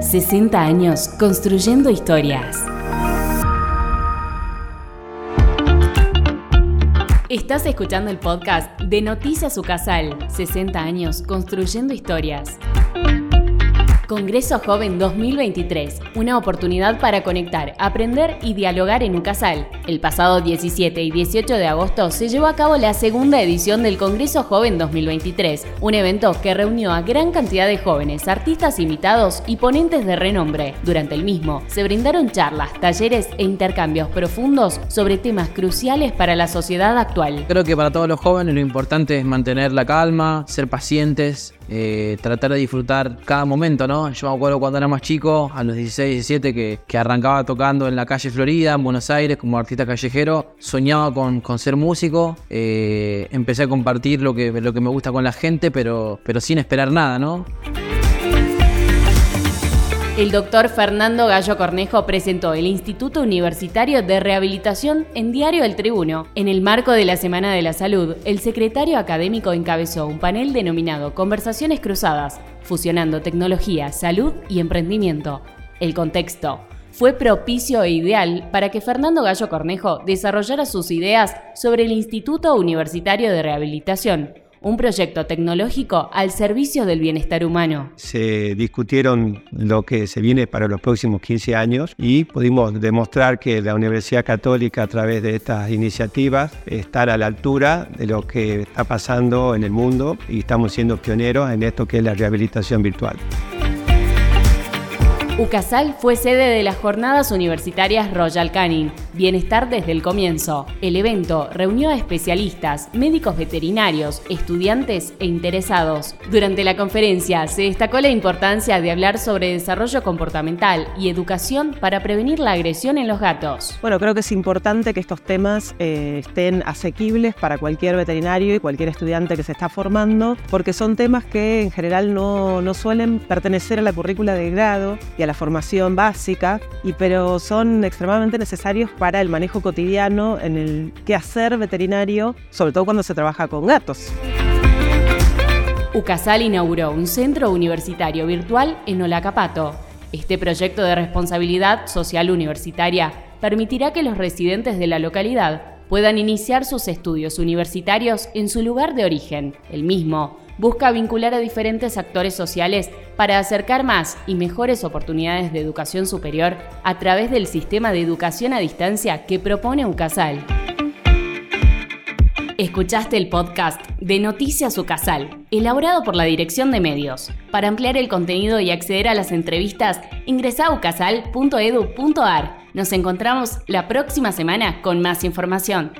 60 años construyendo historias. Estás escuchando el podcast de Noticias Ucasal, 60 años construyendo historias. Congreso Joven 2023, una oportunidad para conectar, aprender y dialogar en Ucasal. El pasado 17 y 18 de agosto se llevó a cabo la segunda edición del Congreso Joven 2023, un evento que reunió a gran cantidad de jóvenes, artistas invitados y ponentes de renombre. Durante el mismo, se brindaron charlas, talleres e intercambios profundos sobre temas cruciales para la sociedad actual. Creo que para todos los jóvenes lo importante es mantener la calma, ser pacientes, eh, tratar de disfrutar cada momento, ¿no? Yo me acuerdo cuando era más chico, a los 16, 17, que, que arrancaba tocando en la calle Florida, en Buenos Aires, como artista callejero, soñaba con, con ser músico, eh, empecé a compartir lo que, lo que me gusta con la gente, pero, pero sin esperar nada, ¿no? El doctor Fernando Gallo Cornejo presentó el Instituto Universitario de Rehabilitación en Diario El Tribuno. En el marco de la Semana de la Salud, el secretario académico encabezó un panel denominado Conversaciones Cruzadas, fusionando tecnología, salud y emprendimiento. El contexto fue propicio e ideal para que Fernando Gallo Cornejo desarrollara sus ideas sobre el Instituto Universitario de Rehabilitación, un proyecto tecnológico al servicio del bienestar humano. Se discutieron lo que se viene para los próximos 15 años y pudimos demostrar que la Universidad Católica a través de estas iniciativas está a la altura de lo que está pasando en el mundo y estamos siendo pioneros en esto que es la rehabilitación virtual. UCASAL fue sede de las jornadas universitarias Royal Canin, Bienestar desde el comienzo. El evento reunió a especialistas, médicos veterinarios, estudiantes e interesados. Durante la conferencia se destacó la importancia de hablar sobre desarrollo comportamental y educación para prevenir la agresión en los gatos. Bueno, creo que es importante que estos temas eh, estén asequibles para cualquier veterinario y cualquier estudiante que se está formando, porque son temas que en general no, no suelen pertenecer a la currícula de grado y a la formación básica, y, pero son extremadamente necesarios para el manejo cotidiano en el quehacer veterinario, sobre todo cuando se trabaja con gatos. UCASAL inauguró un centro universitario virtual en Olacapato. Este proyecto de responsabilidad social universitaria permitirá que los residentes de la localidad puedan iniciar sus estudios universitarios en su lugar de origen, el mismo, busca vincular a diferentes actores sociales para acercar más y mejores oportunidades de educación superior a través del sistema de educación a distancia que propone UCASAL. Escuchaste el podcast de Noticias UCASAL, elaborado por la Dirección de Medios. Para ampliar el contenido y acceder a las entrevistas, ingresa a ucasal.edu.ar. Nos encontramos la próxima semana con más información.